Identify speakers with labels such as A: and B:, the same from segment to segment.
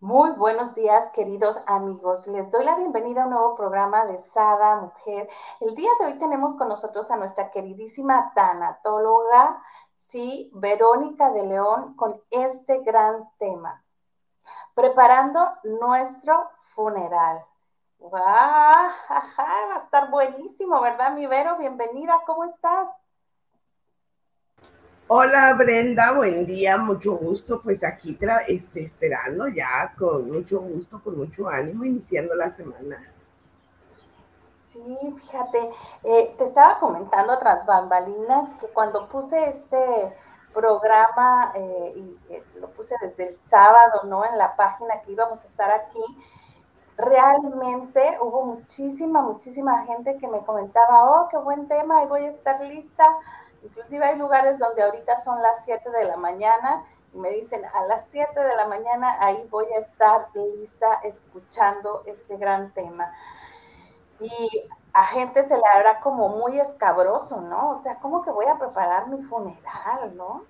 A: Muy buenos días, queridos amigos. Les doy la bienvenida a un nuevo programa de Sada Mujer. El día de hoy tenemos con nosotros a nuestra queridísima tanatóloga, sí, Verónica de León, con este gran tema. Preparando nuestro funeral. ¡Va! va a estar buenísimo, ¿verdad, mi Vero? Bienvenida, ¿cómo estás?
B: Hola Brenda, buen día, mucho gusto, pues aquí este, esperando ya con mucho gusto, con mucho ánimo, iniciando la semana.
A: Sí, fíjate, eh, te estaba comentando tras bambalinas que cuando puse este programa, eh, y eh, lo puse desde el sábado, ¿no? En la página que íbamos a estar aquí, realmente hubo muchísima, muchísima gente que me comentaba, oh, qué buen tema, y voy a estar lista Inclusive hay lugares donde ahorita son las 7 de la mañana y me dicen, a las 7 de la mañana ahí voy a estar lista escuchando este gran tema. Y a gente se le hará como muy escabroso, ¿no? O sea, ¿cómo que voy a preparar mi funeral, no?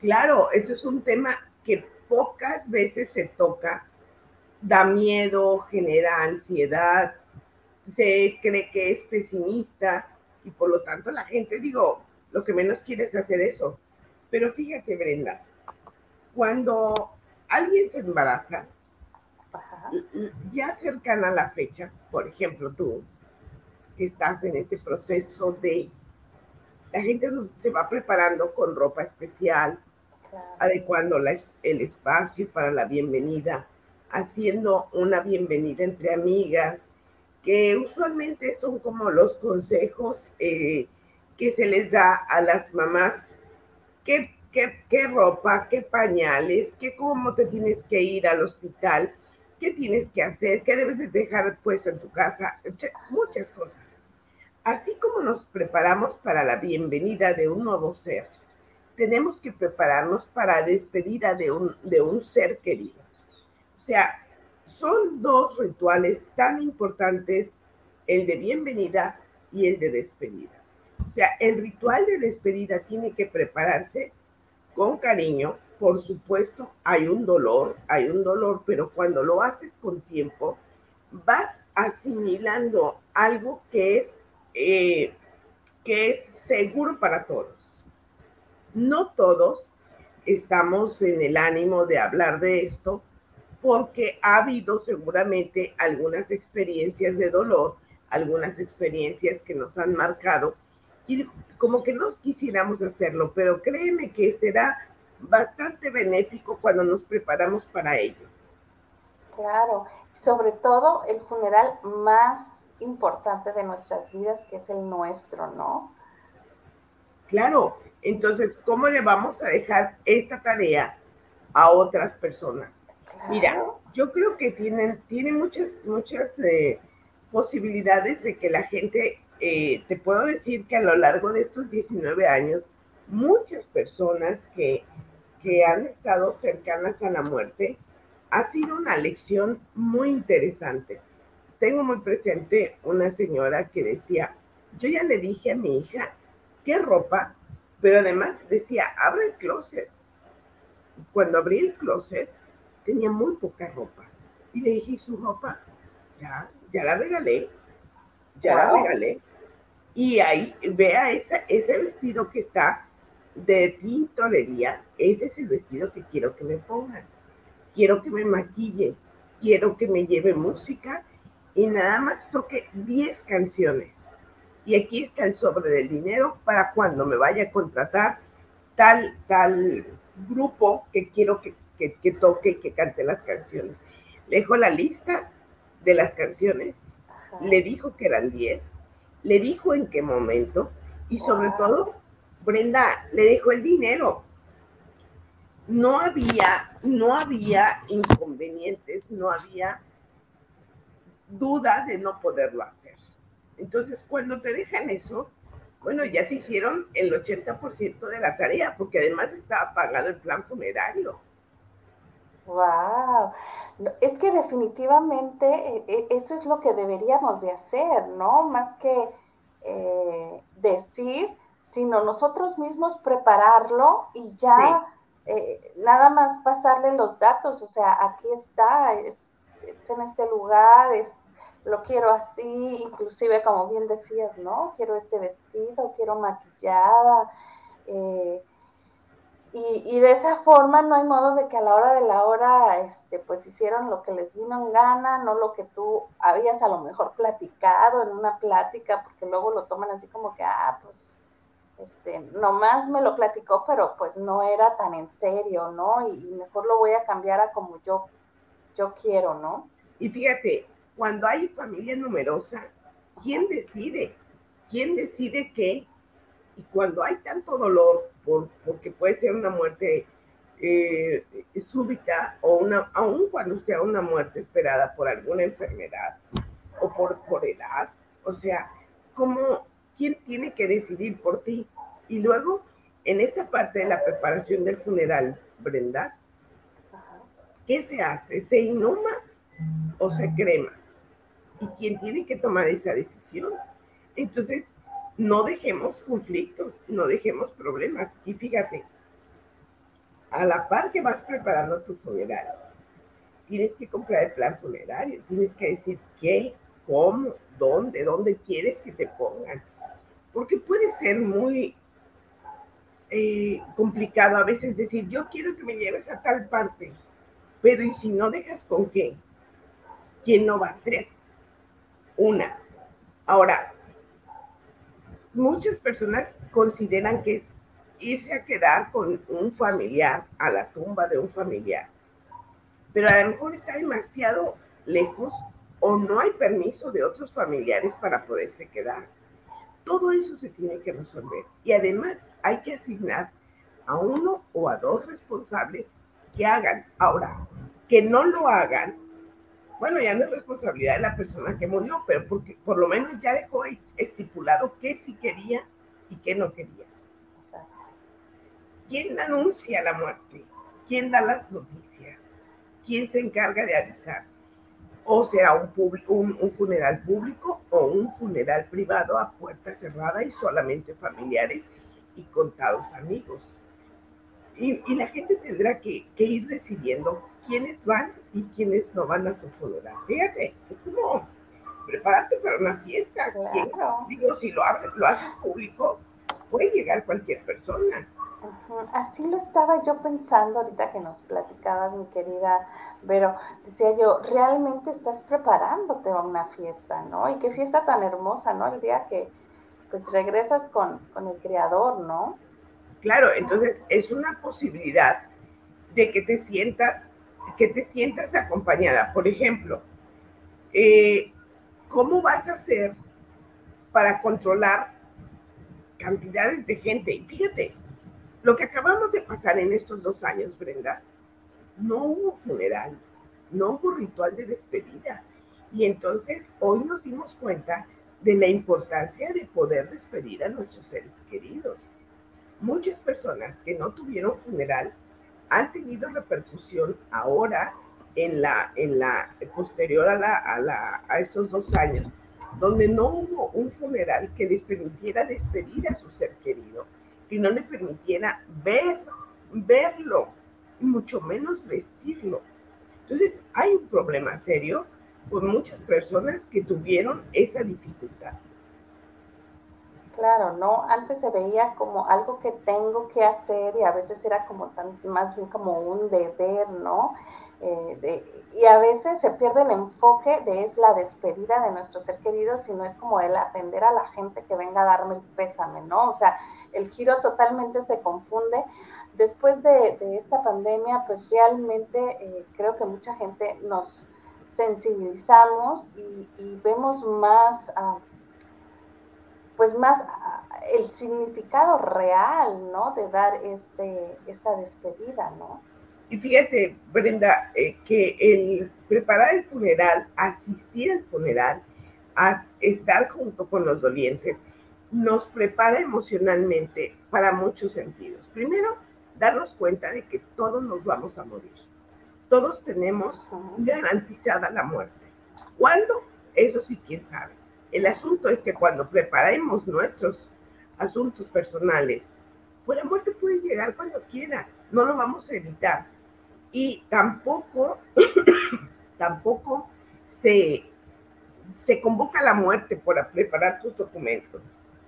B: Claro, eso es un tema que pocas veces se toca, da miedo, genera ansiedad, se cree que es pesimista, y por lo tanto la gente, digo, lo que menos quiere es hacer eso. Pero fíjate, Brenda, cuando alguien se embaraza, ya cercana a la fecha, por ejemplo tú, que estás en ese proceso de, la gente se va preparando con ropa especial, adecuando el espacio para la bienvenida, haciendo una bienvenida entre amigas, que usualmente son como los consejos eh, que se les da a las mamás, qué, qué, ropa, qué pañales, qué cómo te tienes que ir al hospital, qué tienes que hacer, qué debes de dejar puesto en tu casa, muchas cosas. Así como nos preparamos para la bienvenida de un nuevo ser, tenemos que prepararnos para la despedida de un, de un ser querido. O sea, son dos rituales tan importantes, el de bienvenida y el de despedida. O sea, el ritual de despedida tiene que prepararse con cariño. Por supuesto, hay un dolor, hay un dolor, pero cuando lo haces con tiempo, vas asimilando algo que es, eh, que es seguro para todos. No todos estamos en el ánimo de hablar de esto, porque ha habido seguramente algunas experiencias de dolor, algunas experiencias que nos han marcado y como que no quisiéramos hacerlo, pero créeme que será bastante benéfico cuando nos preparamos para ello.
A: Claro, sobre todo el funeral más importante de nuestras vidas, que es el nuestro, ¿no?
B: Claro, entonces, ¿cómo le vamos a dejar esta tarea a otras personas? Mira, yo creo que tienen, tienen muchas, muchas eh, posibilidades de que la gente, eh, te puedo decir que a lo largo de estos 19 años, muchas personas que, que han estado cercanas a la muerte, ha sido una lección muy interesante. Tengo muy presente una señora que decía, yo ya le dije a mi hija qué ropa, pero además decía, abre el closet. Cuando abrí el closet, tenía muy poca ropa. Y le dije, ¿y su ropa? Ya, ya la regalé, ya la regalé. Y ahí, vea esa, ese vestido que está de tintorería, ese es el vestido que quiero que me pongan. Quiero que me maquille, quiero que me lleve música y nada más toque 10 canciones. Y aquí está el sobre del dinero para cuando me vaya a contratar tal, tal grupo que quiero que que, toque y que cante las canciones. Le dejó la lista de las canciones, le dijo que eran 10, le dijo en qué momento y sobre todo, Brenda, le dejó el dinero. no había, no había inconvenientes, no había duda de no poderlo hacer. Entonces, cuando te dejan eso, bueno, ya te hicieron el 80% de la tarea, porque además estaba pagado el plan funerario.
A: Wow, es que definitivamente eh, eh, eso es lo que deberíamos de hacer, ¿no? Más que eh, decir, sino nosotros mismos prepararlo y ya nada más pasarle los datos, o sea, aquí está, es, es en este lugar, es lo quiero así, inclusive como bien decías, ¿no? Quiero este vestido, quiero maquillada. Eh, y, de esa forma no hay modo de que a la hora de la hora, este, pues hicieron lo que les vino en gana, no lo que tú habías a lo mejor platicado en una plática, porque luego lo toman así como que, ah, pues, este, nomás me lo platicó, pero pues no era tan en serio, ¿no? Y, y mejor lo voy a cambiar a como yo, yo quiero, ¿no?
B: Y fíjate, cuando hay familia numerosa, ¿quién decide? ¿Quién decide qué? Y cuando hay tanto dolor, por, porque puede ser una muerte eh, súbita o una, aun cuando sea una muerte esperada por alguna enfermedad o por, por edad, o sea, ¿cómo, ¿quién tiene que decidir por ti? Y luego, en esta parte de la preparación del funeral, Brenda, ¿qué se hace? ¿Se inhuma o se crema? y quién tiene que tomar esa decisión. Entonces, no dejemos conflictos, no dejemos problemas. Y fíjate, a la par que vas preparando tu funeral, tienes que comprar el plan funerario, tienes que decir qué, cómo, dónde, dónde quieres que te pongan. Porque puede ser muy eh, complicado a veces decir, yo quiero que me lleves a tal parte, pero ¿y si no dejas con qué? ¿Quién no va a ser? una. Ahora, muchas personas consideran que es irse a quedar con un familiar, a la tumba de un familiar, pero a lo mejor está demasiado lejos o no hay permiso de otros familiares para poderse quedar. Todo eso se tiene que resolver y además hay que asignar a uno o a dos responsables que hagan. Ahora, que no lo hagan bueno, ya no es responsabilidad de la persona que murió, pero porque por lo menos ya dejó estipulado qué sí quería y qué no quería. ¿Quién anuncia la muerte? ¿Quién da las noticias? ¿Quién se encarga de avisar? ¿O será un, un, un funeral público o un funeral privado a puerta cerrada y solamente familiares y contados amigos? Y, la gente tendrá que, que ir decidiendo quiénes van y quiénes no van a su funeral. Fíjate, es como prepararte para una fiesta. Digo, si lo, lo haces público, puede llegar cualquier persona.
A: Así lo estaba yo pensando ahorita que nos platicabas, mi querida Pero Decía yo, realmente estás preparándote a una fiesta, ¿no? Y qué fiesta tan hermosa, ¿no? El día que pues regresas con, con el Creador, ¿no?
B: Claro, entonces es una posibilidad de que te sientas que te sientas acompañada. Por ejemplo, eh, ¿cómo vas a hacer para controlar cantidades de gente? Y fíjate, lo que acabamos de pasar en estos dos años, Brenda, no hubo funeral, no hubo ritual de despedida. Y entonces hoy nos dimos cuenta de la importancia de poder despedir a nuestros seres queridos. Muchas personas que no tuvieron funeral han tenido repercusión ahora en la, en la posterior a, la, a, estos dos años, donde no hubo un funeral que les permitiera despedir a su ser querido, que no le permitiera ver, verlo, mucho menos vestirlo. Entonces, hay un problema serio con muchas personas que tuvieron esa dificultad.
A: Claro, ¿no? Antes se veía como algo que tengo que hacer y a veces era como tan, más bien como un deber, ¿no? Eh, y a veces se pierde el enfoque de es la despedida de nuestro ser querido, sino es como el atender a la gente que venga a darme el pésame, ¿no? O sea, el giro totalmente se confunde. Después de, esta pandemia, pues realmente eh, creo que mucha gente nos sensibilizamos y, vemos más... Uh, pues más el significado real, ¿no? De dar este, esta despedida, ¿no?
B: Y fíjate, Brenda, eh, que el preparar el funeral, asistir al funeral, estar junto con los dolientes, nos prepara emocionalmente para muchos sentidos. Primero, darnos cuenta de que todos nos vamos a morir. Todos tenemos garantizada la muerte. ¿Cuándo? Eso sí, quién sabe. El asunto es que cuando preparemos nuestros asuntos personales, pues la muerte puede llegar cuando quiera, no lo vamos a evitar. Y tampoco, tampoco se, se convoca la muerte por preparar tus documentos.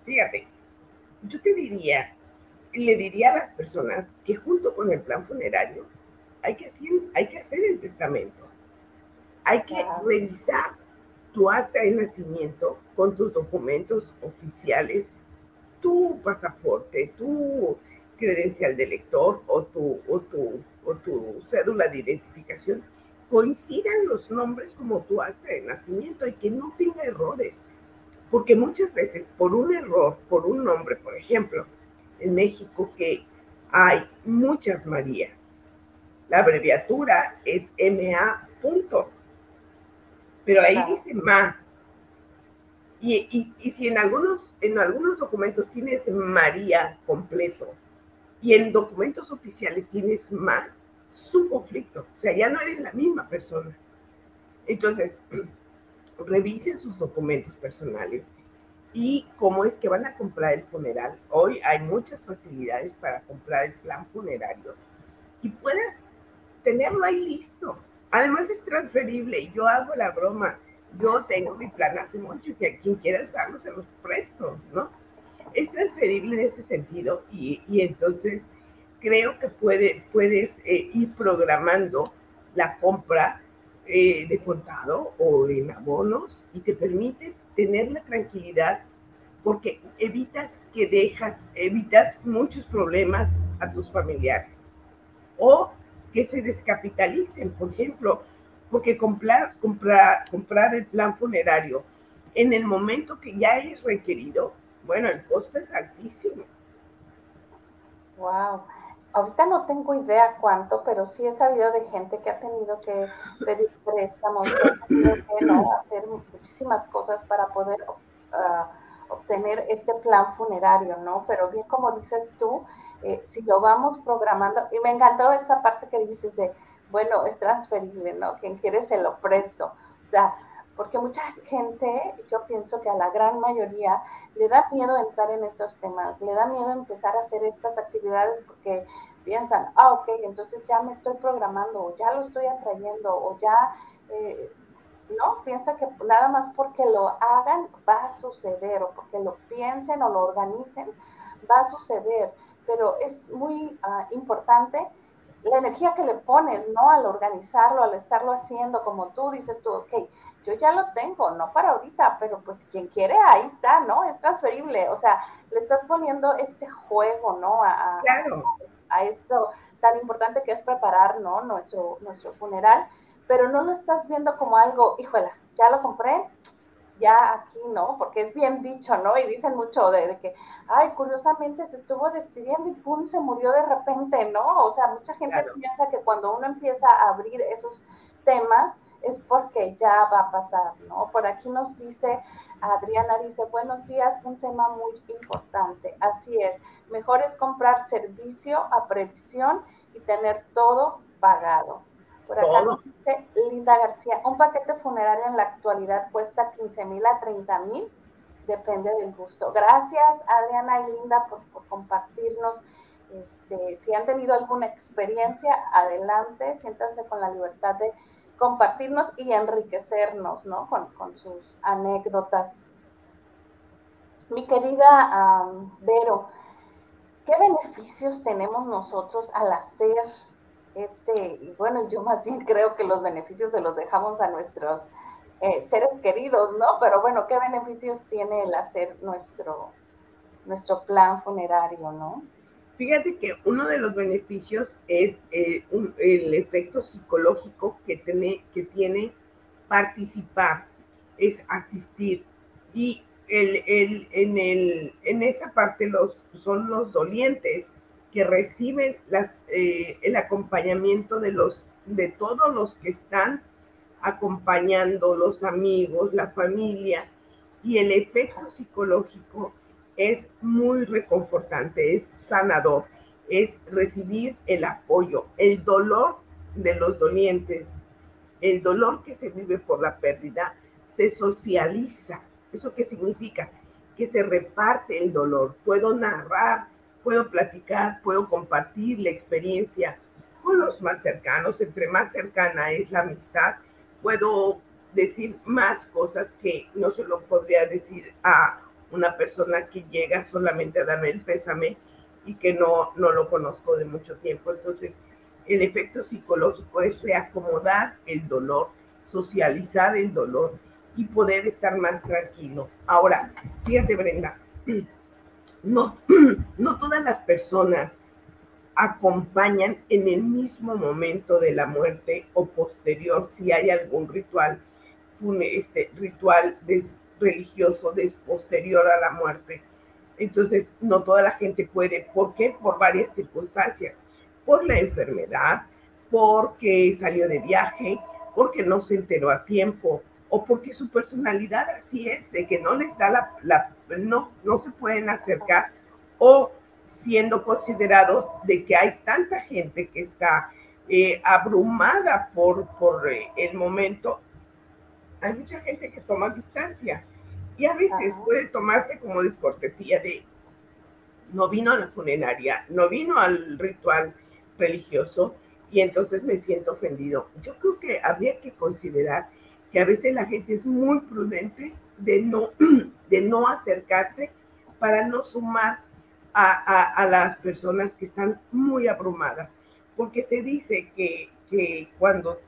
B: Fíjate, yo te diría, le diría a las personas que junto con el plan funerario hay que hacer, hay que hacer el testamento. Hay que revisar tu acta de nacimiento con tus documentos oficiales, tu pasaporte, tu credencial de lector o tu, o tu, o tu cédula de identificación, coincidan los nombres como tu acta de nacimiento y que no tenga errores. Porque muchas veces por un error, por un nombre, por ejemplo, en México que hay muchas Marías. La abreviatura es MA punto. Pero ahí dice MA. Y, y, si en algunos, en algunos documentos tienes María completo y en documentos oficiales tienes MA, es un conflicto. O sea, ya no eres la misma persona. Entonces, revisen sus documentos personales y cómo es que van a comprar el funeral. Hoy hay muchas facilidades para comprar el plan funerario y puedes tenerlo ahí listo. Además es transferible y yo hago la broma. Yo tengo mi plan hace mucho que a quien quiera usarlo se los presto, ¿no? Es transferible en ese sentido y, entonces creo que puede, puedes eh, ir programando la compra eh, de contado o en abonos y te permite tener la tranquilidad porque evitas que dejas, evitas muchos problemas a tus familiares o que se descapitalicen, por ejemplo, porque comprar, comprar, comprar el plan funerario en el momento que ya es requerido, bueno, el costo es altísimo.
A: Wow. Ahorita no tengo idea cuánto, pero sí he sabido de gente que ha tenido que pedir préstamos, que ¿no? hacer muchísimas cosas para poder uh, obtener este plan funerario, ¿no? Pero bien como dices tú, eh, si lo vamos programando, y me encantó esa parte que dices de, bueno, es transferible, ¿no? Quien quiere se lo presto. O sea, porque mucha gente, yo pienso que a la gran mayoría le da miedo entrar en estos temas, le da miedo empezar a hacer estas actividades porque piensan, ah, ok, entonces ya me estoy programando, o ya lo estoy atrayendo, o ya, eh, no, piensa que nada más porque lo hagan va a suceder, o porque lo piensen o lo organicen, va a suceder, pero es muy ah, importante la energía que le pones, ¿no? Al organizarlo, al estarlo haciendo, como tú dices tú, ok, yo ya lo tengo, no para ahorita, pero pues quien quiere, ahí está, ¿no? Es transferible, o sea, le estás poniendo este juego, ¿no? A, a, esto tan importante que es preparar, ¿no? Nuestro, nuestro funeral, pero no lo estás viendo como algo, híjola, ya lo compré, ya aquí, ¿no? Porque es bien dicho, ¿no? Y dicen mucho de, que, ay, curiosamente se estuvo despidiendo y pum, se murió de repente, ¿no? O sea, mucha gente piensa que cuando uno empieza a abrir esos temas es porque ya va a pasar, ¿no? Por aquí nos dice, Adriana dice, buenos días, un tema muy importante. Así es, mejor es comprar servicio a previsión y tener todo pagado. Por acá dice Linda García, un paquete funerario en la actualidad cuesta 15 mil a 30 mil, depende del gusto. Gracias Adriana y Linda por, compartirnos. Este, si han tenido alguna experiencia, adelante, siéntanse con la libertad de compartirnos y enriquecernos, ¿no? Con, sus anécdotas. Mi querida Vero, ¿qué beneficios tenemos nosotros al hacer este, y bueno, yo más bien creo que los beneficios se los dejamos a nuestros eh, seres queridos, ¿no? Pero bueno, ¿qué beneficios tiene el hacer nuestro, nuestro plan funerario, ¿no?
B: Fíjate que uno de los beneficios es eh, el efecto psicológico que tiene, que tiene participar, es asistir. Y el, en, el, en esta parte los, son los dolientes que reciben eh, el acompañamiento de, los, de todos los que están acompañando, los amigos, la familia, y el efecto psicológico es muy reconfortante, es sanador, es recibir el apoyo, el dolor de los dolientes, el dolor que se vive por la pérdida, se socializa. ¿Eso qué significa? Que se reparte el dolor. Puedo narrar, puedo platicar, puedo compartir la experiencia con los más cercanos. Entre más cercana es la amistad, puedo decir más cosas que no se lo podría decir a una persona que llega solamente a darme el pésame y que no, no lo conozco de mucho tiempo. Entonces, el efecto psicológico es reacomodar el dolor, socializar el dolor y poder estar más tranquilo. Ahora, fíjate Brenda, no, no todas las personas acompañan en el mismo momento de la muerte o posterior si hay algún ritual este, ritual religioso des, posterior a la muerte. Entonces, no toda la gente puede. ¿Por qué? Por varias circunstancias. Por la enfermedad, porque salió de viaje, porque no se enteró a tiempo o porque su personalidad así es, de que no les da la no, no se pueden acercar o siendo considerados de que hay tanta gente que está eh, abrumada por, por eh, el momento hay mucha gente que toma distancia y a veces puede tomarse como descortesía de no vino a la funeraria, no vino al ritual religioso y entonces me siento ofendido. Yo creo que habría que considerar que a veces la gente es muy prudente de no, de no acercarse para no sumar a, a, las personas que están muy abrumadas, porque se dice que, que cuando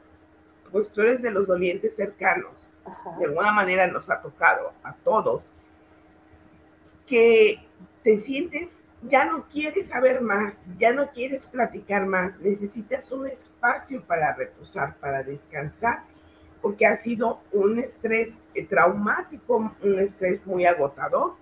B: pues tú eres de los dolientes cercanos, de alguna manera nos ha tocado a todos, que te sientes, ya no quieres saber más, ya no quieres platicar más, necesitas un espacio para reposar, para descansar, porque ha sido un estrés eh, traumático, un estrés muy agotador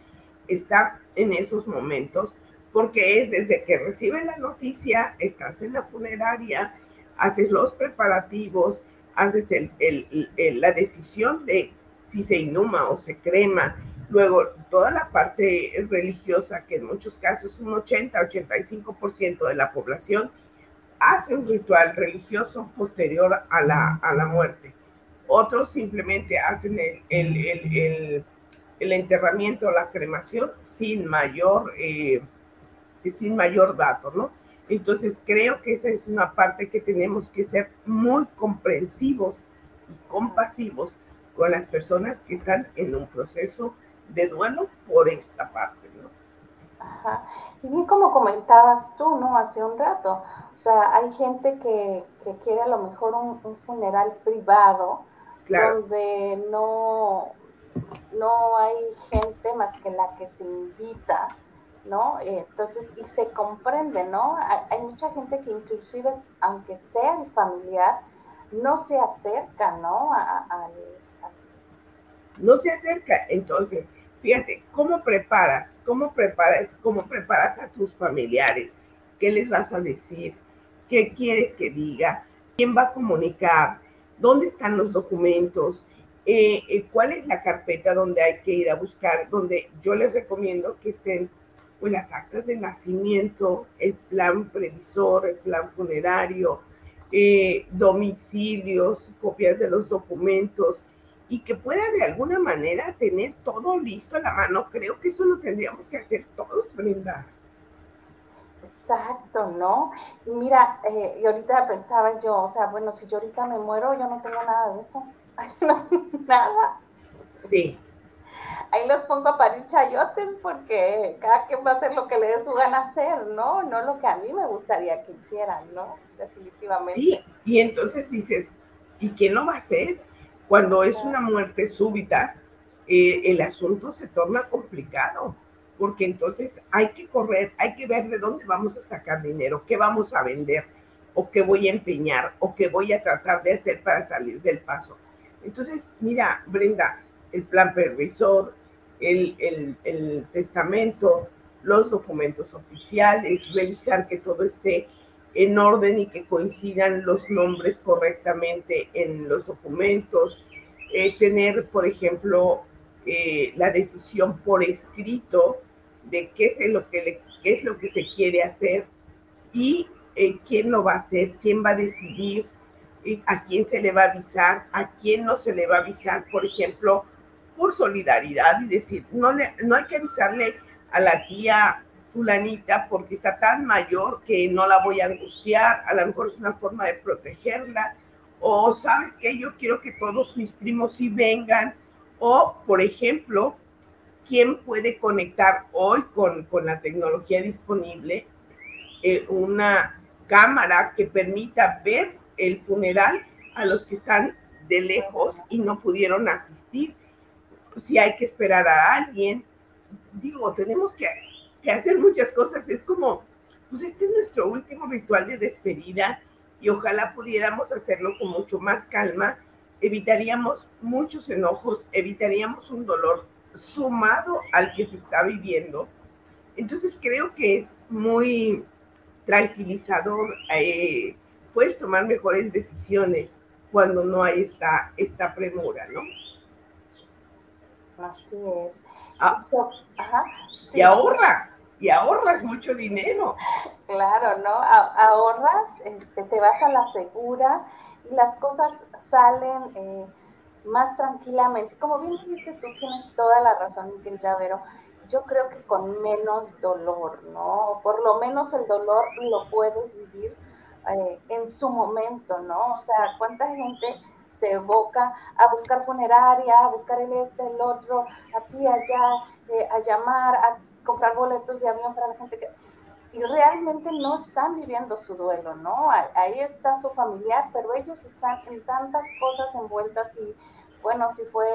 B: estar en esos momentos, porque es desde que recibes la noticia, estás en la funeraria, haces los preparativos, haces el, la decisión de si se inhuma o se crema. Luego, toda la parte religiosa, que en muchos casos un 80-85% de la población hace un ritual religioso posterior a la, a la muerte. Otros simplemente hacen el, el enterramiento o la cremación sin mayor, eh, sin mayor dato, ¿no? Entonces creo que esa es una parte que tenemos que ser muy comprensivos y compasivos con las personas que están en un proceso de duelo por esta parte, ¿no?
A: Ajá. Y bien como comentabas tú, ¿no? Hace un rato, o sea, hay gente que, quiere a lo mejor un, funeral privado, donde no, no hay gente más que la que se invita, ¿no? Entonces, y se comprende, ¿no? Hay, mucha gente que inclusive, aunque sea el familiar, no se acerca, ¿no?
B: No se acerca, entonces, fíjate, ¿cómo preparas? ¿Cómo preparas? ¿Cómo preparas a tus familiares? ¿Qué les vas a decir? ¿Qué quieres que diga? ¿Quién va a comunicar? ¿Dónde están los documentos? Eh, eh, ¿Cuál es la carpeta donde hay que ir a buscar? Donde yo les recomiendo que estén pues las actas de nacimiento, el plan previsor, el plan funerario, eh, domicilios, copias de los documentos y que pueda de alguna manera tener todo listo a la mano. Creo que eso lo tendríamos que hacer todos, Brenda.
A: Exacto, ¿no? Y mira, eh, y ahorita pensaba yo, o sea, bueno, si yo ahorita me muero, yo no tengo nada de eso. nada.
B: Sí
A: ahí los pongo a parir chayotes porque cada quien va a hacer lo que le dé su gana hacer, ¿no? No lo que a mí me gustaría que hicieran, ¿no? Definitivamente.
B: Sí, y entonces dices, ¿y quién lo va a hacer? Cuando es una muerte súbita, eh, el asunto se torna complicado, porque entonces hay que correr, hay que ver de dónde vamos a sacar dinero, qué vamos a vender, o qué voy a empeñar, o qué voy a tratar de hacer para salir del paso. Entonces, mira, Brenda, el plan previsor, el, el testamento, los documentos oficiales, revisar que todo esté en orden y que coincidan los nombres correctamente en los documentos, eh, tener, por ejemplo, eh, la decisión por escrito de qué es lo que, es lo que se quiere hacer y eh, quién lo va a hacer, quién va a decidir, a quién se le va a avisar, a quién no se le va a avisar, por ejemplo, por solidaridad y decir, no, no hay que avisarle a la tía fulanita porque está tan mayor que no la voy a angustiar, a lo mejor es una forma de protegerla, o sabes que yo quiero que todos mis primos sí vengan, o por ejemplo, ¿quién puede conectar hoy con, con la tecnología disponible eh, una cámara que permita ver el funeral a los que están de lejos y no pudieron asistir? Si hay que esperar a alguien, digo, tenemos que que hacer muchas cosas. Es como, pues este es nuestro último ritual de despedida y ojalá pudiéramos hacerlo con mucho más calma. Evitaríamos muchos enojos, evitaríamos un dolor sumado al que se está viviendo. Entonces creo que es muy tranquilizador, eh, puedes tomar mejores decisiones cuando no hay esta, esta premura, ¿no?
A: Así es.
B: Ah, y ahorras, y ahorras mucho dinero.
A: Claro, ¿no? ahorras, este, te vas a la segura y las cosas salen eh, más tranquilamente. Como bien dijiste, tú tienes toda la razón, querida Vero. Yo creo que con menos dolor, ¿no? Por lo menos el dolor lo puedes vivir eh, en su momento, ¿no? O sea, ¿cuánta gente se evoca a buscar funeraria, a buscar el este, el otro, aquí, allá, eh, a llamar, a comprar boletos de avión para la gente que... Y realmente no están viviendo su duelo, ¿no? Ahí está su familiar, pero ellos están en tantas cosas envueltas y, bueno, si fue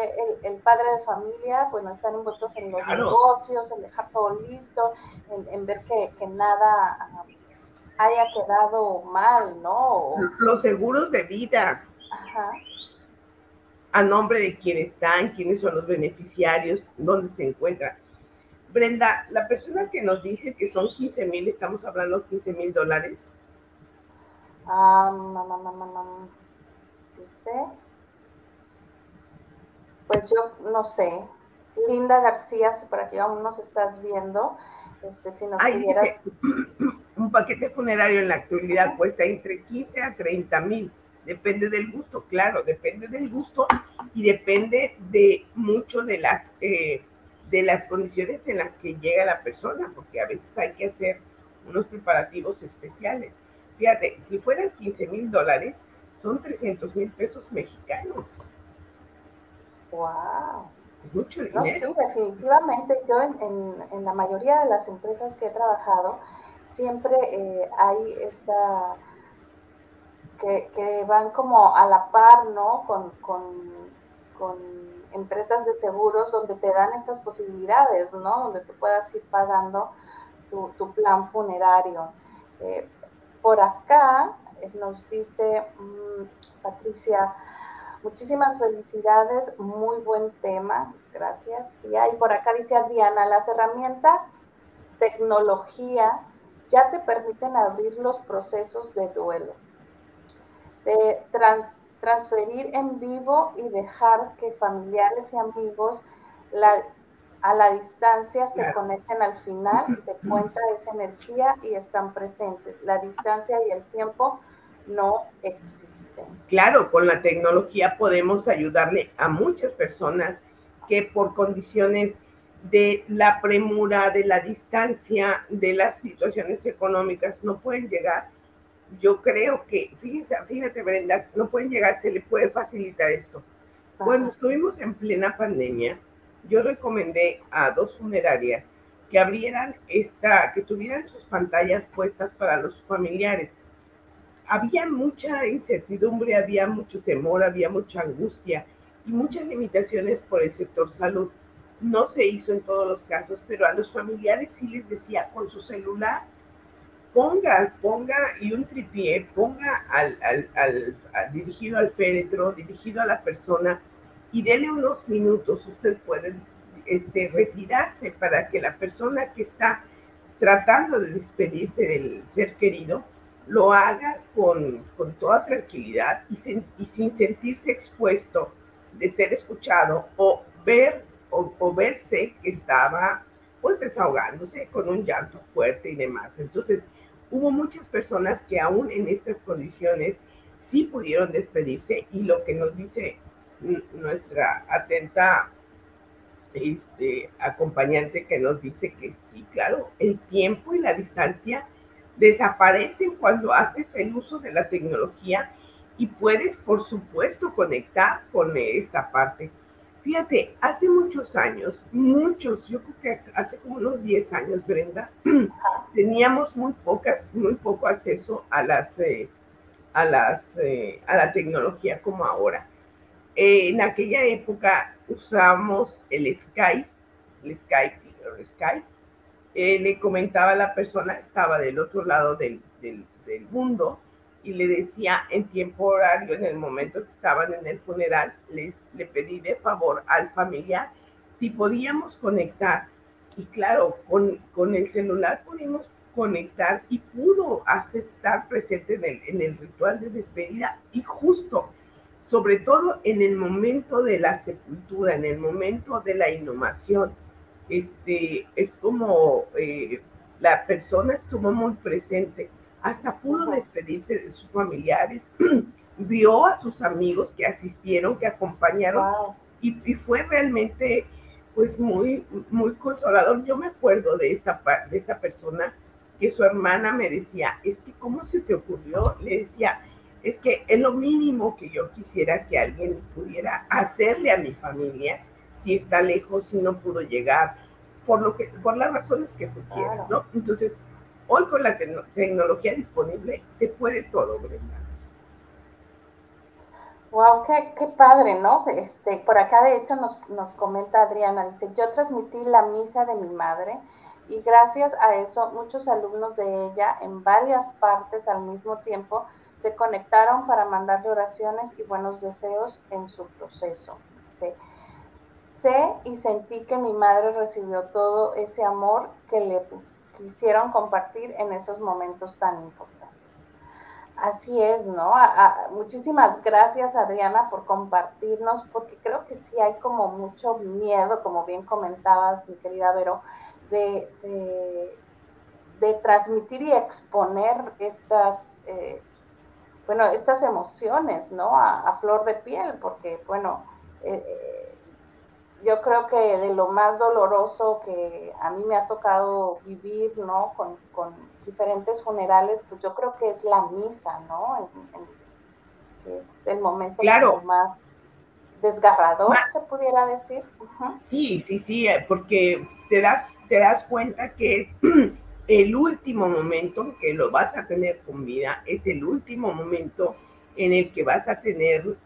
A: el, padre de familia, bueno, están envueltos en los negocios, en dejar todo listo, en, ver que, que nada ah, haya quedado mal, ¿no?
B: Los seguros de vida. Ajá a nombre de quién están, quiénes son los beneficiarios, dónde se encuentran. Brenda, la persona que nos dice que son 15 mil, estamos hablando de 15 mil dólares.
A: Ah, mamá, mamá, mamá. Dice. Pues yo no sé. Linda García, si por aquí aún nos estás viendo, este, si nos
B: pudieras... un paquete funerario en la actualidad cuesta entre 15 a 30 mil. Depende del gusto, claro, depende del gusto y depende de mucho de las, eh, de las condiciones en las que llega la persona, porque a veces hay que hacer unos preparativos especiales. Fíjate, si fueran 15 mil dólares, son 300 mil pesos mexicanos.
A: ¡Wow!
B: Es mucho dinero.
A: sí, definitivamente. Yo en, en, la mayoría de las empresas que he trabajado, siempre eh, hay esta que, van como a la par, ¿no? Con, empresas de seguros donde te dan estas posibilidades, ¿no? Donde tú puedas ir pagando tu, plan funerario. Eh, por acá eh, nos dice mm, Patricia, muchísimas felicidades, muy buen tema, gracias, tía. Y por acá dice Adriana, las herramientas, tecnología, ya te permiten abrir los procesos de duelo de transferir en vivo y dejar que familiares y amigos a la distancia se conecten al final de cuenta esa energía y están presentes. La distancia y el tiempo no existen.
B: Claro, con la tecnología podemos ayudarle a muchas personas que por condiciones de la premura, de la distancia, de las situaciones económicas no pueden llegar yo creo que, fíjense, fíjate Brenda, no pueden llegar, se le puede facilitar esto. Cuando estuvimos en plena pandemia, yo recomendé a dos funerarias que abrieran esta, que tuvieran sus pantallas puestas para los familiares. Había mucha incertidumbre, había mucho temor, había mucha angustia y muchas limitaciones por el sector salud. No se hizo en todos los casos, pero a los familiares sí les decía con su celular ponga, ponga y un tripié, ponga al, al, dirigido al féretro, dirigido a la persona y dele unos minutos. Usted puede este, retirarse para que la persona que está tratando de despedirse del ser querido lo haga con, toda tranquilidad y, sin sentirse expuesto de ser escuchado o ver o, verse que estaba pues desahogándose con un llanto fuerte y demás. Entonces, hubo muchas personas que aún en estas condiciones sí pudieron despedirse y lo que nos dice nuestra atenta este, acompañante que nos dice que sí, claro, el tiempo y la distancia desaparecen cuando haces el uso de la tecnología y puedes, por supuesto, conectar con esta parte. Fíjate, hace muchos años, muchos, yo creo que hace como unos 10 años, Brenda, teníamos muy pocas, muy poco acceso a las, eh, a las, eh, a la tecnología como ahora. en aquella época usamos el Skype, el Skype, el Skype, eh, le comentaba a la persona, estaba del otro lado del, del, mundo, y le decía en tiempo horario, en el momento que estaban en el funeral, le, le pedí de favor al familiar si podíamos conectar. Y claro, con, con el celular pudimos conectar y pudo estar presente en el, en el ritual de despedida y justo, sobre todo en el momento de la sepultura, en el momento de la inhumación este, es como eh, la persona estuvo muy presente, hasta pudo despedirse de sus familiares, vio a sus amigos que asistieron, que acompañaron, y, fue realmente pues muy, muy consolador. Yo me acuerdo de esta, de esta persona que su hermana me decía, es que ¿cómo se te ocurrió? Le decía, es que es lo mínimo que yo quisiera que alguien pudiera hacerle a mi familia si está lejos, y no pudo llegar, por, lo que, por las razones que tú quieras, ¿no? Entonces, hoy con la tecnología disponible se puede todo, Brenda.
A: Wow, qué, qué, padre, ¿no? Este, por acá de hecho nos, nos comenta Adriana, dice, yo transmití la misa de mi madre y gracias a eso muchos alumnos de ella en varias partes al mismo tiempo se conectaron para mandarle oraciones y buenos deseos en su proceso. Dice, Sé y sentí que mi madre recibió todo ese amor que le quisieron compartir en esos momentos tan importantes. Así es, ¿no? muchísimas gracias, Adriana, por compartirnos, porque creo que sí hay como mucho miedo, como bien comentabas, mi querida Vero, de, de, transmitir y exponer estas, eh, bueno, estas emociones, ¿no? A, flor de piel, porque, bueno, eh, yo creo que de lo más doloroso que a mí me ha tocado vivir, ¿no? Con, diferentes funerales, pues yo creo que es la misa, ¿no? es el momento más desgarrador, se pudiera decir.
B: Sí, sí, sí, eh, porque te das, te das cuenta que es el último momento que lo vas a tener con vida, es el último momento en el que vas a tener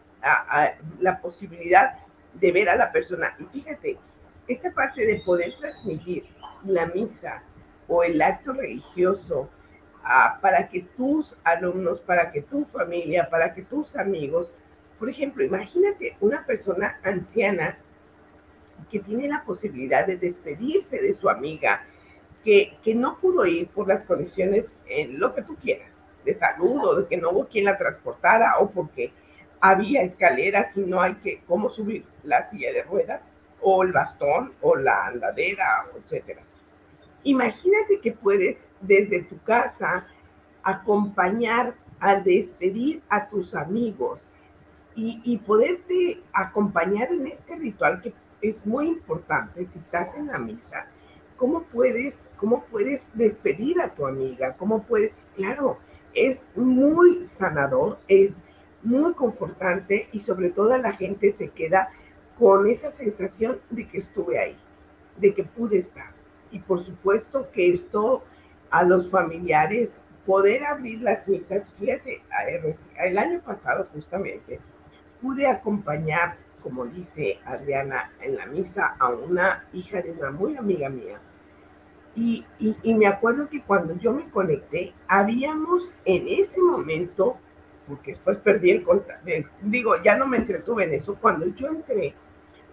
B: la posibilidad de ver a la persona. Y fíjate, esta parte de poder transmitir la misa o el acto religioso ah, para que tus alumnos, para que tu familia, para que tus amigos, por ejemplo, imagínate una persona anciana que tiene la posibilidad de despedirse de su amiga, que, que no pudo ir por las condiciones, en lo que tú quieras, de salud o de que no hubo quien la transportara o porque había escaleras y no hay que cómo subir la silla de ruedas o el bastón o la andadera, etcétera. Imagínate que puedes desde tu casa acompañar al despedir a tus amigos y, y poderte acompañar en este ritual que es muy importante si estás en la misa. ¿Cómo puedes, cómo puedes despedir a tu amiga? ¿Cómo puedes? Claro, es muy sanador, es muy confortante y sobre todo la gente se queda con esa sensación de que estuve ahí, de que pude estar. Y por supuesto que esto a los familiares, poder abrir las misas, fíjate, el año pasado justamente pude acompañar, como dice Adriana, en la misa a una hija de una muy amiga mía. Y, y, me acuerdo que cuando yo me conecté, habíamos en ese momento porque después perdí el contacto. Digo, ya no me entretuve en eso. Cuando yo entré,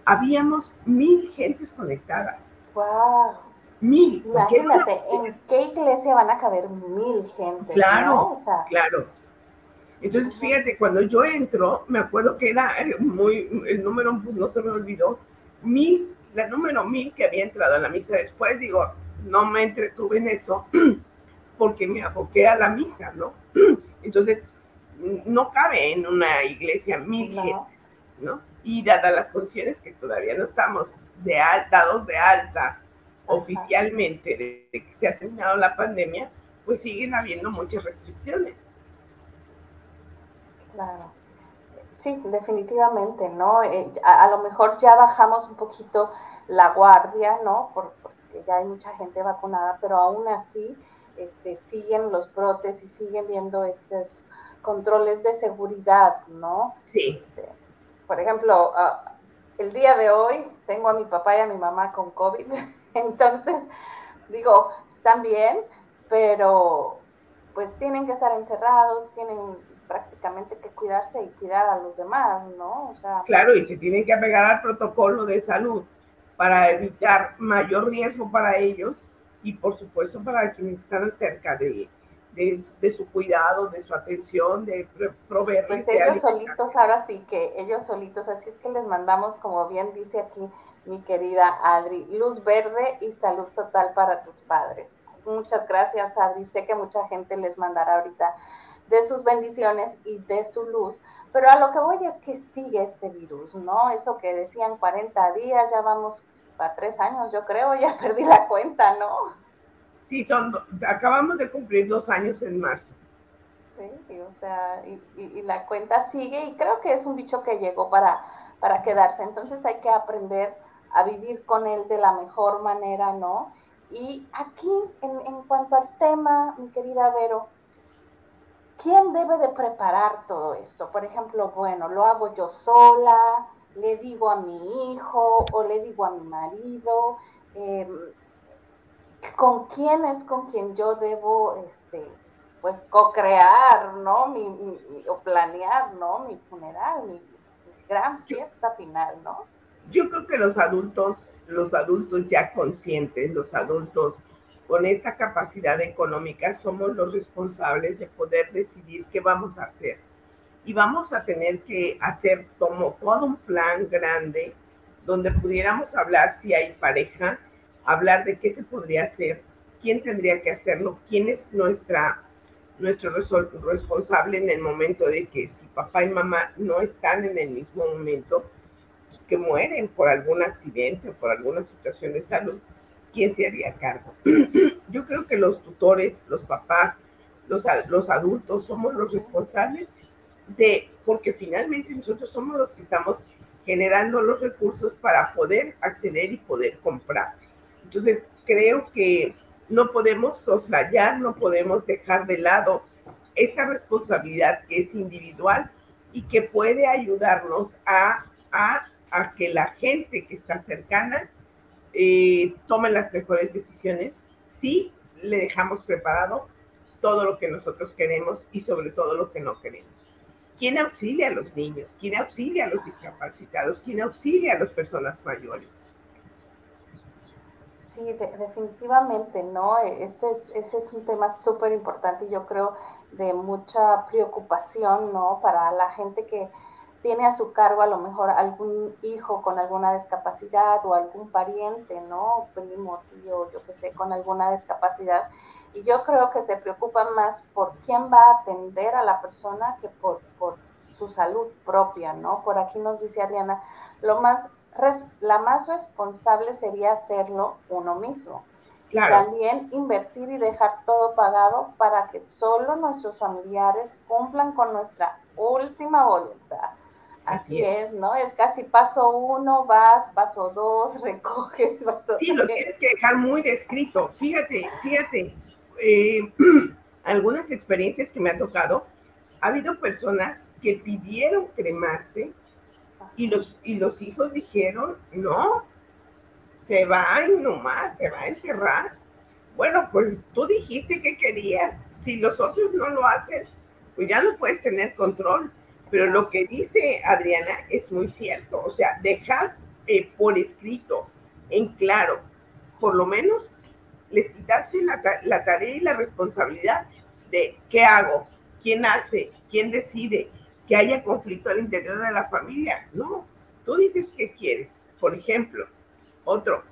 B: habíamos mil gentes conectadas.
A: ¡Wow!
B: Mil.
A: Imagínate, ¿en qué iglesia van a caber mil gente?
B: Claro, claro. Entonces, fíjate, cuando yo entro, me acuerdo que era eh, muy, el número, pues, no se me olvidó, mil, la número mil que había entrado a la misa después, digo, no me entretuve en eso porque me aboqué a la misa, ¿no? Entonces, no cabe en una iglesia mil gentes, ¿no? Y dadas las condiciones que todavía no estamos de dados de alta oficialmente de, que se ha terminado la pandemia, pues siguen habiendo muchas restricciones.
A: Claro. Sí, definitivamente, ¿no? Eh, a, lo mejor ya bajamos un poquito la guardia, ¿no? porque ya hay mucha gente vacunada, pero aún así este, siguen los brotes y siguen viendo estos controles de seguridad, ¿no?
B: Sí.
A: Este, por ejemplo, ah, el día de hoy tengo a mi papá y a mi mamá con COVID, entonces digo, están bien, pero pues tienen que estar encerrados, tienen prácticamente que cuidarse y cuidar a los demás, ¿no? O sea,
B: claro, y se tienen que apegar al protocolo de salud para evitar mayor riesgo para ellos y por supuesto para quienes están cerca de, de, su cuidado, de su atención, de proveerles.
A: Pues ellos solitos, ahora sí que ellos solitos, así es que les mandamos, como bien dice aquí mi querida Adri, luz verde y salud total para tus padres. Muchas gracias, Adri. Sé que mucha gente les mandará ahorita de sus bendiciones y de su luz. Pero a lo que voy es que sigue este virus, ¿no? Eso que decían 40 días, ya vamos para tres años, yo creo, ya perdí la cuenta, ¿no?
B: Sí, son, acabamos de cumplir dos años en marzo.
A: Sí, o sea, y, la cuenta sigue y creo que es un bicho que llegó para, para quedarse. Entonces hay que aprender a vivir con él de la mejor manera, ¿no? Y aquí, en, en cuanto al tema, mi querida Vero, ¿quién debe de preparar todo esto? Por ejemplo, bueno, lo hago yo sola, le digo a mi hijo o le digo a mi marido, em, con quién es con quien yo debo, este, pues, co-crear, ¿no? Mi, o planear, ¿no? Mi funeral, mi, gran fiesta final, ¿no?
B: Yo creo que los adultos, los adultos ya conscientes, los adultos con esta capacidad económica somos los responsables de poder decidir qué vamos a hacer. Y vamos a tener que hacer como todo un plan grande donde pudiéramos hablar si hay pareja, hablar de qué se podría hacer, quién tendría que hacerlo, quién es nuestra, nuestro responsable en el momento de que si papá y mamá no están en el mismo momento, que mueren por algún accidente o por alguna situación de salud, ¿quién se haría cargo? Yo creo que los tutores, los papás, los, los adultos somos los responsables de, porque finalmente nosotros somos los que estamos generando los recursos para poder acceder y poder comprar. Entonces, creo que no podemos soslayar, no podemos dejar de lado esta responsabilidad que es individual y que puede ayudarnos a, que la gente que está cercana eh, tome las mejores decisiones si le dejamos preparado todo lo que nosotros queremos y sobre todo lo que no queremos. ¿Quién auxilia a los niños? ¿Quién auxilia a los discapacitados? ¿Quién auxilia a las personas mayores?
A: Sí, definitivamente, ¿no? Este es, ese es un tema súper importante y yo creo de mucha preocupación, ¿no? Para la gente que tiene a su cargo a lo mejor algún hijo con alguna discapacidad o algún pariente, ¿no? Primo, tío, yo qué sé, con alguna discapacidad. Y yo creo que se preocupan más por quién va a atender a la persona que por, por su salud propia, ¿no? Por aquí nos dice Adriana, lo más la más responsable sería hacerlo uno mismo. También invertir y dejar todo pagado para que solo nuestros familiares cumplan con nuestra última voluntad. Así, es. ¿no? Es casi paso uno, vas, paso dos, recoges, paso
B: Sí, lo tienes que dejar muy descrito. Fíjate, fíjate, eh, algunas experiencias que me han tocado, ha habido personas que pidieron cremarse y los, y los hijos dijeron, no, se va a inhumar, se va a enterrar. Bueno, pues tú dijiste que querías, si los otros no lo hacen, pues ya no puedes tener control. Pero lo que dice Adriana es muy cierto, o sea, dejar eh, por escrito, en claro, por lo menos les quitaste la, la tarea y la responsabilidad de qué hago, quién hace, quién decide, que haya conflicto al interior de la familia. No, tú dices qué quieres. Por ejemplo, otro,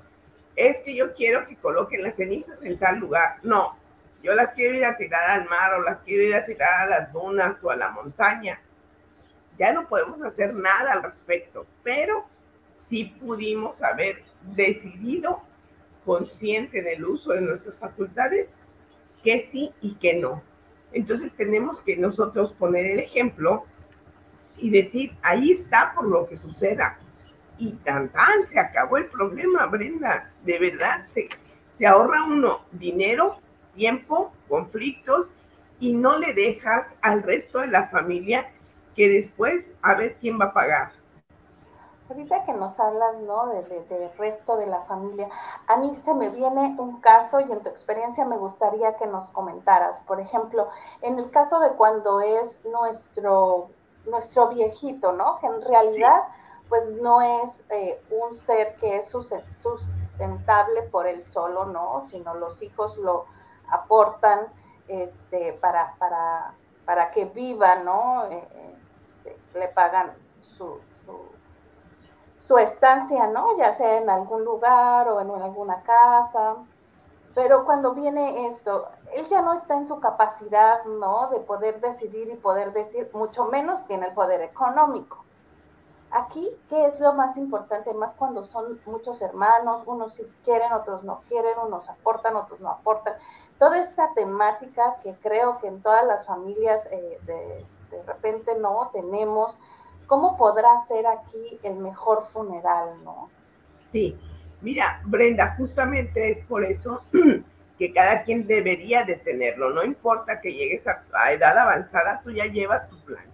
B: es que yo quiero que coloquen las cenizas en tal lugar. No, yo las quiero ir a tirar al mar o las quiero ir a tirar a las dunas o a la montaña. Ya no podemos hacer nada al respecto, pero sí pudimos haber decidido consciente del uso de nuestras facultades que sí y que no. Entonces tenemos que nosotros poner el ejemplo y decir, ahí está por lo que suceda. Y tan tan, se acabó el problema, Brenda. De verdad, se, se ahorra uno dinero, tiempo, conflictos y no le dejas al resto de la familia que después a ver quién va a pagar.
A: Ahorita que nos hablas, ¿no? Del de, resto de la familia, a mí se me viene un caso y en tu experiencia me gustaría que nos comentaras. Por ejemplo, en el caso de cuando es nuestro, nuestro viejito, ¿no? Que en realidad, pues no es eh, un ser que es sustentable por él solo, ¿no? Sino los hijos lo aportan este, para, para, para que viva, ¿no? Eh, este, le pagan su su estancia, ¿no? Ya sea en algún lugar o en alguna casa. Pero cuando viene esto, él ya no está en su capacidad, ¿no? De poder decidir y poder decir, mucho menos tiene el poder económico. Aquí, ¿qué es lo más importante? Más cuando son muchos hermanos, unos sí quieren, otros no quieren, unos aportan, otros no aportan. Toda esta temática que creo que en todas las familias eh, de, de repente no tenemos, ¿cómo podrá ser aquí el mejor funeral, no?
B: Sí, mira, Brenda, justamente es por eso que cada quien debería de tenerlo. No importa que llegues a, edad avanzada, tú ya llevas tu plan.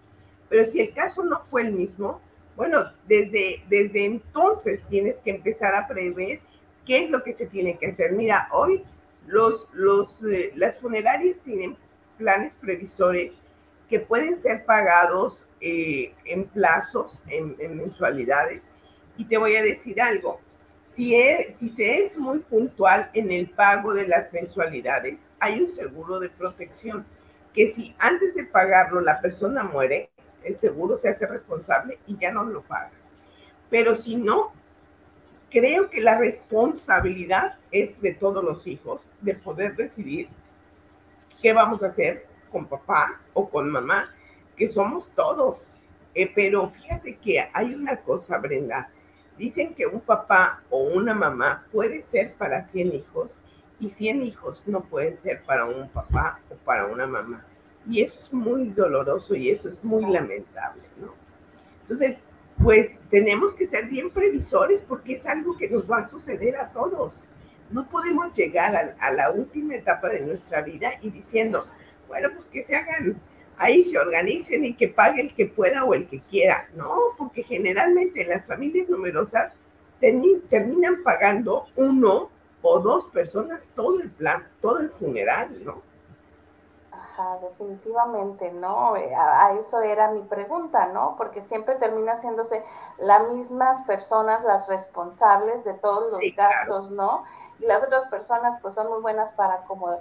B: Pero si el caso no fue el mismo, bueno, desde, desde entonces tienes que empezar a prever qué es lo que se tiene que hacer. Mira, hoy los, los, eh, las funerarias tienen planes previsores que pueden ser pagados eh, en plazos, en, mensualidades. Y te voy a decir algo, si, si se es muy puntual en el pago de las mensualidades, hay un seguro de protección que si antes de pagarlo la persona muere, el seguro se hace responsable y ya no lo pagas. Pero si no, creo que la responsabilidad es de todos los hijos de poder decidir qué vamos a hacer con papá o con mamá, que somos todos. Eh, pero fíjate que hay una cosa, Brenda. Dicen que un papá o una mamá puede ser para 100 hijos y 100 hijos no pueden ser para un papá o para una mamá. Y eso es muy doloroso y eso es muy lamentable, ¿no? Entonces, pues tenemos que ser bien previsores porque es algo que nos va a suceder a todos. No podemos llegar a, a la última etapa de nuestra vida y diciendo, bueno, pues que se hagan ahí, se organicen y que pague el que pueda o el que quiera. No, porque generalmente las familias numerosas terminan pagando uno o dos personas todo el plan, todo el funeral, ¿no?
A: Ajá, definitivamente, ¿no? Eh, a, eso era mi pregunta, ¿no? Porque siempre termina haciéndose las mismas personas las responsables de todos los gastos, ¿no? Y las otras personas pues son muy buenas para como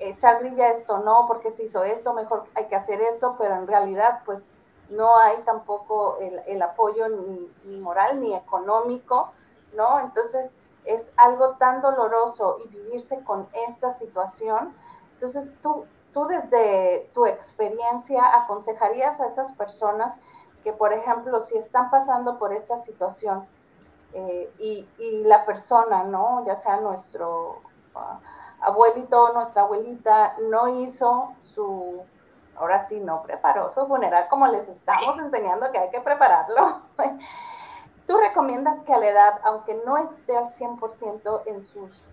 A: echar grilla esto no, porque se hizo esto, mejor hay que hacer esto, pero en realidad pues no hay tampoco el, apoyo ni, moral ni económico, ¿no? Entonces es algo tan doloroso y vivirse con esta situación. Entonces tú, tú desde tu experiencia aconsejarías a estas personas que, por ejemplo, si están pasando por esta situación eh, y, y, la persona, ¿no? Ya sea nuestro... Ah, abuelito, nuestra abuelita no hizo su, ahora sí, no preparó su funeral como les estamos enseñando que hay que prepararlo. ¿Tú recomiendas que a la edad, aunque no esté al 100% en sus,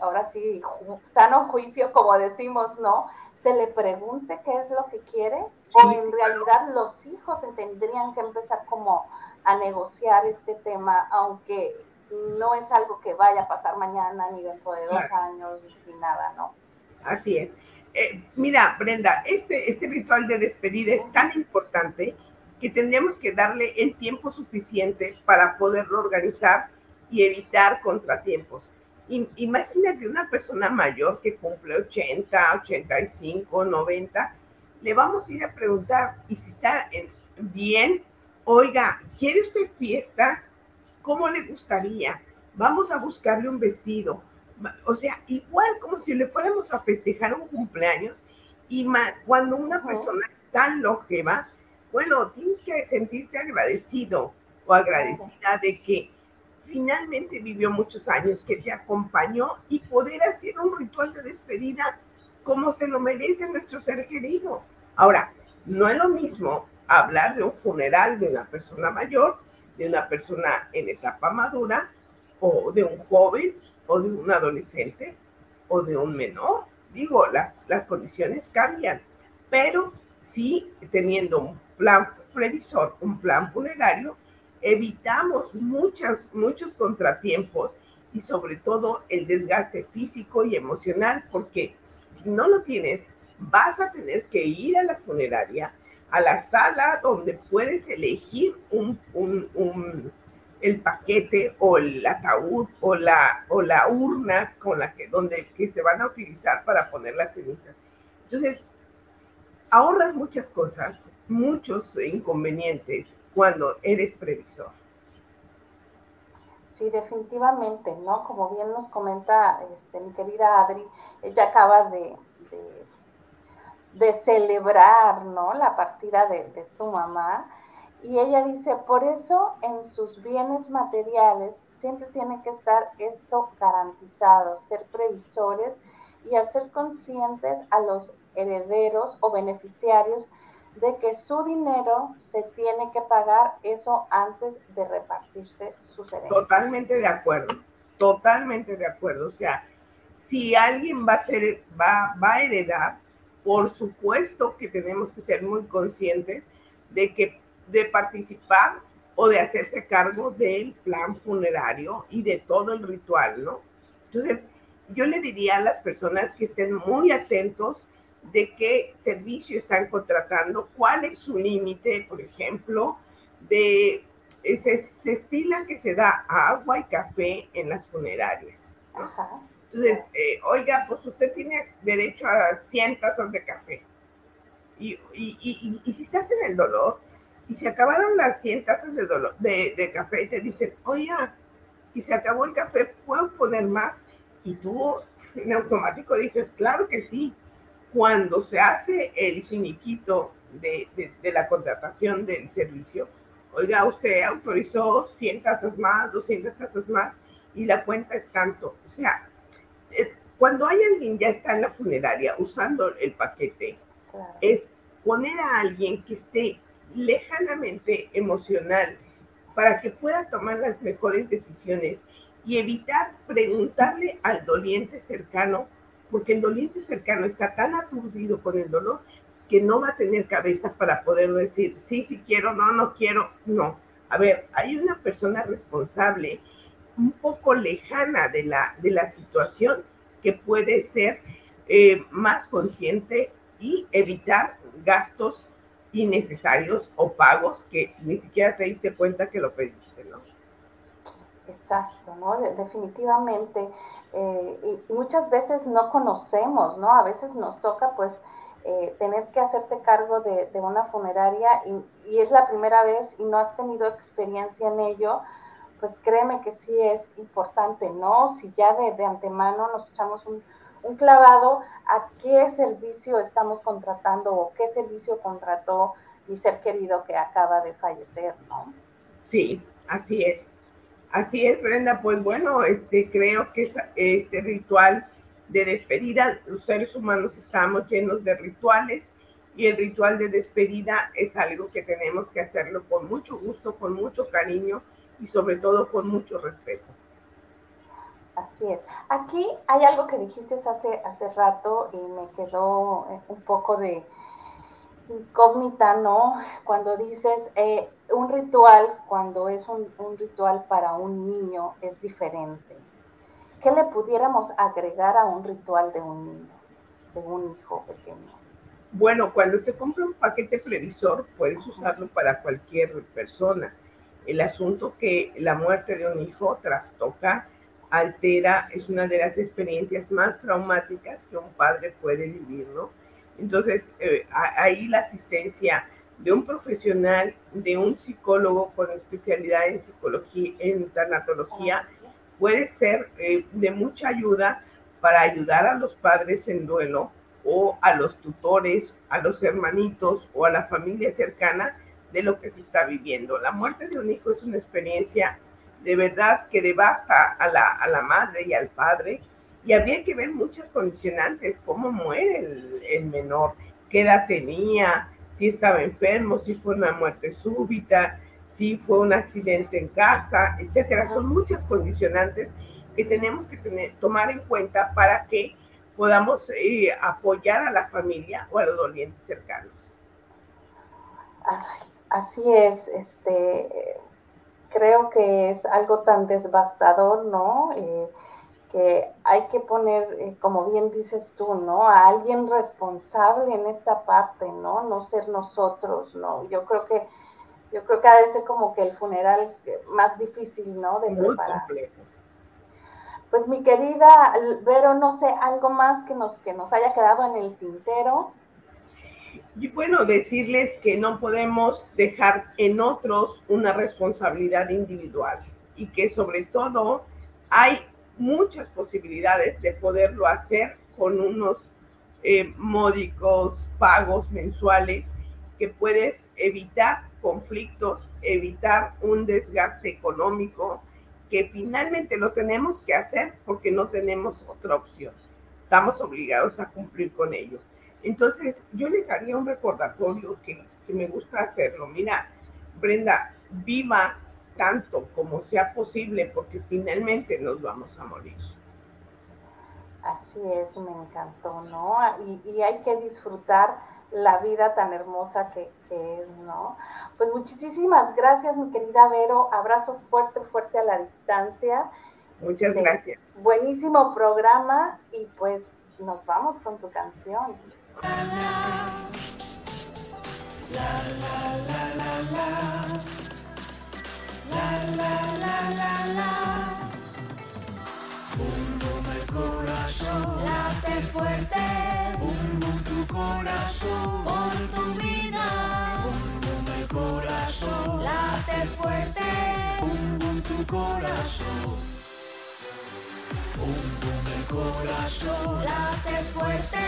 A: ahora sí, sano juicio, como decimos, ¿no? Se le pregunte qué es lo que quiere? ¿O en realidad los hijos tendrían que empezar como a negociar este tema, aunque no es algo que vaya a pasar mañana, ni dentro de dos años, ni nada, ¿no?
B: Así es. Eh, mira, Brenda, este, este ritual de despedir es tan importante que tendríamos que darle el tiempo suficiente para poderlo organizar y evitar contratiempos. Imagínate una persona mayor que cumple 80, 85, 90, le vamos a ir a preguntar, y si está bien, oiga, ¿quiere usted fiesta? ¿Cómo le gustaría? Vamos a buscarle un vestido. O sea, igual como si le fuéramos a festejar un cumpleaños, y cuando una persona es tan longeva, bueno, tienes que sentirte agradecido o agradecida de que finalmente vivió muchos años, que te acompañó y poder hacer un ritual de despedida como se lo merece nuestro ser querido. Ahora, no es lo mismo hablar de un funeral de una persona mayor, de una persona en etapa madura, o de un joven, o de un adolescente, o de un menor. Digo, las, las condiciones cambian, pero sí teniendo un plan previsor, un plan funerario, evitamos muchos, muchos contratiempos y sobre todo el desgaste físico y emocional, porque si no lo tienes, vas a tener que ir a la funeraria, a la sala donde puedes elegir un, el paquete o el ataúd o la, o la urna con la que, donde, que se van a utilizar para poner las cenizas. Entonces, ahorras muchas cosas, muchos inconvenientes cuando eres previsor.
A: Sí, definitivamente, ¿no? Como bien nos comenta este, mi querida Adri, ella acaba de, de, celebrar, ¿no? La partida de, de su mamá. Y ella dice, por eso en sus bienes materiales siempre tiene que estar eso garantizado, ser previsores y hacer conscientes a los herederos o beneficiarios de que su dinero se tiene que pagar eso antes de repartirse sus herencias.
B: Totalmente de acuerdo, totalmente de acuerdo. O sea, si alguien va a ser, va, va a heredar, por supuesto que tenemos que ser muy conscientes de que de participar o de hacerse cargo del plan funerario y de todo el ritual, ¿no? Entonces, yo le diría a las personas que estén muy atentos de qué servicio están contratando, cuál es su límite, por ejemplo, de se, se, estila que se da agua y café en las funerarias. Entonces, eh, oiga, pues usted tiene derecho a 100 tazas de café. Y, y, y, si estás en el dolor y se acabaron las 100 tazas de, dolor, de, de café, te dicen, oiga, y se acabó el café, ¿puedo poner más? Y tú en automático dices, claro que sí cuando se hace el finiquito de, la contratación del servicio, oiga, usted autorizó 100 tasas más, 200 tasas más y la cuenta es tanto. O sea, eh, cuando hay alguien ya está en la funeraria usando el paquete, es poner a alguien que esté lejanamente emocional para que pueda tomar las mejores decisiones y evitar preguntarle al doliente cercano porque el doliente cercano está tan aturdido con el dolor que no va a tener cabeza para poder decir, sí, sí quiero, no, no quiero, no. A ver, hay una persona responsable, un poco lejana de la, de la situación, que puede ser eh, más consciente y evitar gastos innecesarios o pagos que ni siquiera te diste cuenta que lo pediste, ¿no?
A: Exacto, ¿no? definitivamente. Eh, y muchas veces no conocemos, ¿no? A veces nos toca, pues, eh, tener que hacerte cargo de, una funeraria y, es la primera vez y no has tenido experiencia en ello, pues créeme que sí es importante, ¿no? Si ya de, antemano nos echamos un, un, clavado a qué servicio estamos contratando o qué servicio contrató mi ser querido que acaba de fallecer, ¿no?
B: Sí, así es. Así es, Brenda. Pues bueno, este, creo que este ritual de despedida, los seres humanos estamos llenos de rituales y el ritual de despedida es algo que tenemos que hacerlo con mucho gusto, con mucho cariño y sobre todo con mucho respeto.
A: Así es. Aquí hay algo que dijiste hace, hace rato y me quedó eh, un poco de, incógnita, ¿no? Cuando dices eh, un ritual, cuando es un, ritual para un niño, es diferente. ¿Qué le pudiéramos agregar a un ritual de un niño, de un hijo pequeño?
B: Bueno, cuando se compra un paquete previsor, puedes usarlo para cualquier persona. El asunto que la muerte de un hijo trastoca, altera, es una de las experiencias más traumáticas que un padre puede vivir, ¿no? Entonces, eh, ahí la asistencia de un profesional, de un psicólogo con especialidad en psicología, en tanatología, puede ser eh, de mucha ayuda para ayudar a los padres en duelo o a los tutores, a los hermanitos o a la familia cercana de lo que se está viviendo. La muerte de un hijo es una experiencia de verdad que devasta a la, a la madre y al padre y habría que ver muchas condicionantes, cómo muere el, menor, qué edad tenía, si estaba enfermo, si fue una muerte súbita, si fue un accidente en casa, etcétera. Son muchas condicionantes que tenemos que tener, tomar en cuenta para que podamos eh, apoyar a la familia o a los dolientes cercanos.
A: Así es, este, creo que es algo tan devastador, ¿no? Eh, que hay que poner, eh, como bien dices tú, ¿no? A alguien responsable en esta parte, ¿no? No ser nosotros, ¿no? Yo creo que, yo creo que ha de ser como que el funeral más difícil, ¿no? De
B: Muy Complejo.
A: Pues mi querida Vero, no sé, algo más que nos, que nos haya quedado en el tintero.
B: Y bueno, decirles que no podemos dejar en otros una responsabilidad individual y que sobre todo hay muchas posibilidades de poderlo hacer con unos eh, módicos pagos mensuales que puedes evitar conflictos, evitar un desgaste económico, que finalmente lo tenemos que hacer porque no tenemos otra opción. Estamos obligados a cumplir con ello. Entonces, yo les haría un recordatorio que, que me gusta hacerlo. Mira, Brenda, viva tanto como sea posible, porque finalmente nos vamos a morir.
A: Así es, me encantó, ¿no? Y, hay que disfrutar la vida tan hermosa que, es, ¿no? Pues muchísimas gracias, mi querida Vero. Abrazo fuerte, fuerte a la distancia.
B: Muchas este, gracias.
A: Buenísimo programa y pues nos vamos con tu canción.
C: La la la corazón. Late fuerte.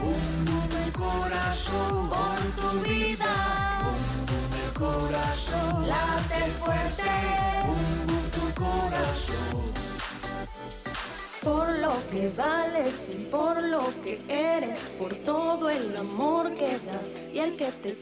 C: Bum tu corazón. Por tu vida. Bum el corazón. Late fuerte. Fuerte, tu corazón. Por lo que vales y por lo que eres, por todo el amor que das y el que te